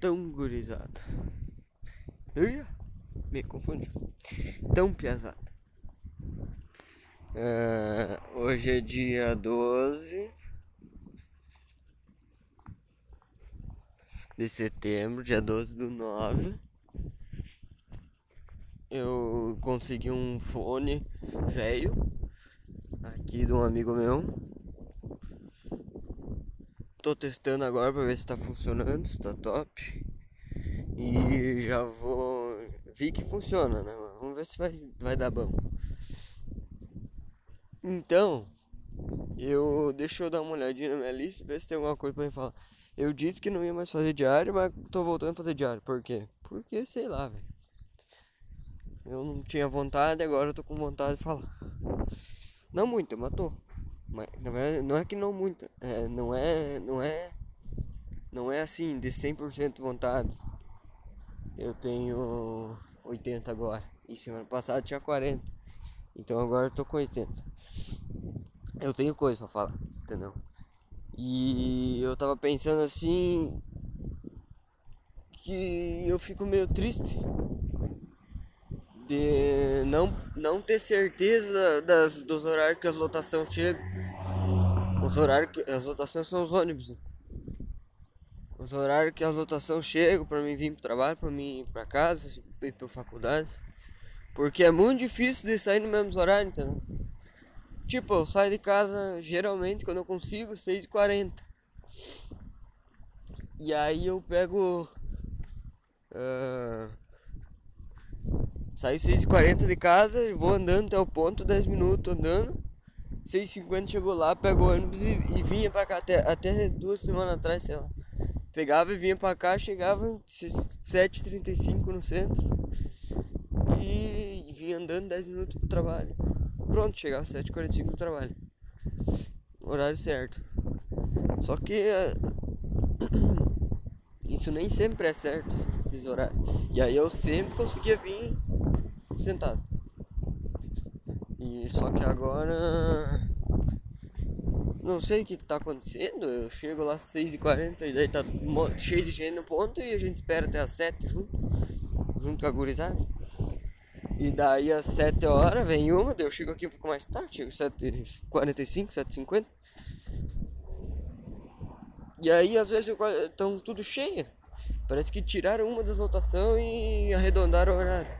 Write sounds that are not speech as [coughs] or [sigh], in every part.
Tão gurizada. Ia, me confundi. Tão pesada. É, hoje é dia 12 de setembro, dia 12 do 9. Eu consegui um fone velho aqui de um amigo meu. Tô testando agora pra ver se tá funcionando, se tá top. E já vou. Vi que funciona, né? Vamos ver se vai, vai dar bom. Então, eu. Deixa eu dar uma olhadinha na minha lista ver se tem alguma coisa pra me falar. Eu disse que não ia mais fazer diário, mas tô voltando a fazer diário. Por quê? Porque sei lá, velho. Eu não tinha vontade, agora eu tô com vontade de falar. Não muito, mas tô. Mas na verdade não é que não muito. É, não é. Não é. Não é assim, de 100% vontade. Eu tenho 80 agora. E semana passada tinha 40. Então agora eu tô com 80. Eu tenho coisa pra falar, entendeu? E eu tava pensando assim. Que eu fico meio triste de não, não ter certeza das, dos horários que as lotações chegam. Os horários que as lotações são os ônibus. Os horários que as lotações chegam para mim vir pro trabalho, para mim ir pra casa, ir pra faculdade. Porque é muito difícil de sair no mesmo horário, entendeu? Tipo, eu saio de casa geralmente quando eu consigo, 6h40. E aí eu pego. Uh, Saí 6h40 de casa e vou andando até o ponto, 10 minutos andando. 6h50 chegou lá, pegou o ônibus e, e, vinha pra cá até, até duas semanas atrás, sei lá. Pegava e vinha pra cá, chegava 7h35 no centro. E, vinha andando 10 minutos pro trabalho. Pronto, chegava 7h45 no trabalho. Horário certo. Só que [coughs] isso nem sempre é certo, esses horários. E aí eu sempre conseguia vir sentado. E só que agora. Não sei o que, que tá acontecendo. Eu chego lá às 6h40 e daí tá cheio de gente no ponto e a gente espera até às 7 junto. Junto com a gurizada. E daí às 7 horas vem uma, daí eu chego aqui um pouco mais tarde, chego 7h45, 7h50. E aí às vezes estão tudo cheio. Parece que tiraram uma das lotações e arredondaram o horário.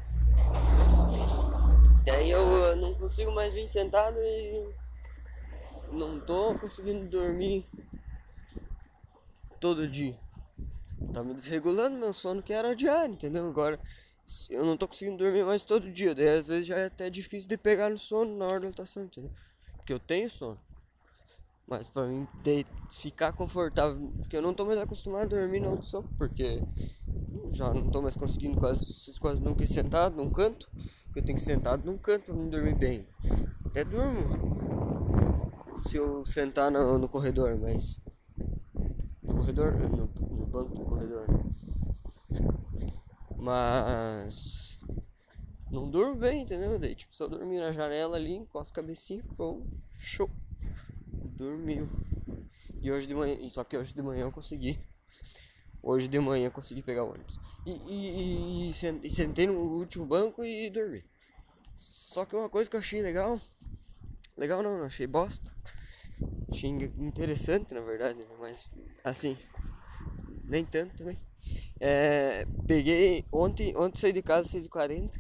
Daí eu não consigo mais vir sentado e não tô conseguindo dormir todo dia. Tá me desregulando meu sono que era diário, entendeu? Agora eu não tô conseguindo dormir mais todo dia. Daí às vezes já é até difícil de pegar no sono na hora da lotação, entendeu? Porque eu tenho sono. Mas pra mim ter, ficar confortável, porque eu não tô mais acostumado a dormir na audição, porque já não tô mais conseguindo quase, quase nunca sentado num canto, porque eu tenho que sentado num canto pra me dormir bem. Até durmo se eu sentar no, no corredor, mas. No corredor? No, no banco do corredor. Mas. Não durmo bem, entendeu? Daí, tipo, eu dormir na janela ali, encosto a cabecinha, pô, show dormiu. E hoje de manhã, só que hoje de manhã eu consegui. Hoje de manhã consegui pegar o ônibus. E, e, e, e sentei no último banco e dormi. Só que uma coisa que eu achei legal. Legal não, não achei bosta. Achei interessante na verdade, né? mas assim. Nem tanto também. É, peguei. Ontem, ontem saí de casa às 6h40.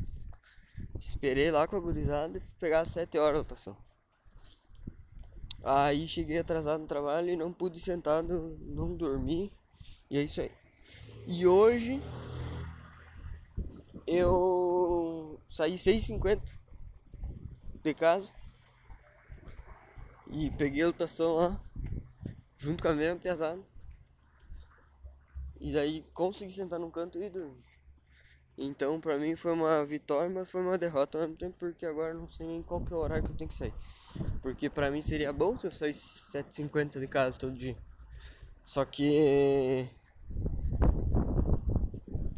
Esperei lá com a gurizada e fui pegar às 7 horas a lotação. Aí cheguei atrasado no trabalho e não pude sentar, não, não dormi. E é isso aí. E hoje eu saí 6h50 de casa e peguei a lotação lá junto com a mesma pesada. E daí consegui sentar num canto e dormir. Então pra mim foi uma vitória, mas foi uma derrota ao mesmo tempo, porque agora não sei nem qual que é o horário que eu tenho que sair. Porque pra mim seria bom se eu saísse 7h50 de casa todo dia. Só que.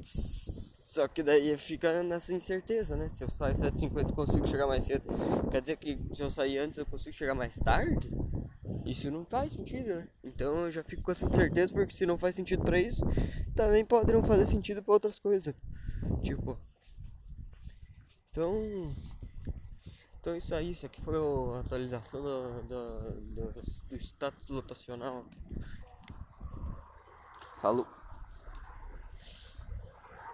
Só que daí fica nessa incerteza, né? Se eu sair 7h50 consigo chegar mais cedo. Quer dizer que se eu sair antes eu consigo chegar mais tarde? Isso não faz sentido, né? Então eu já fico com essa certeza porque se não faz sentido para isso, também pode não fazer sentido para outras coisas. Tipo. Então. Então isso aí, isso aqui foi a atualização do, do, do, do status lotacional. Falou.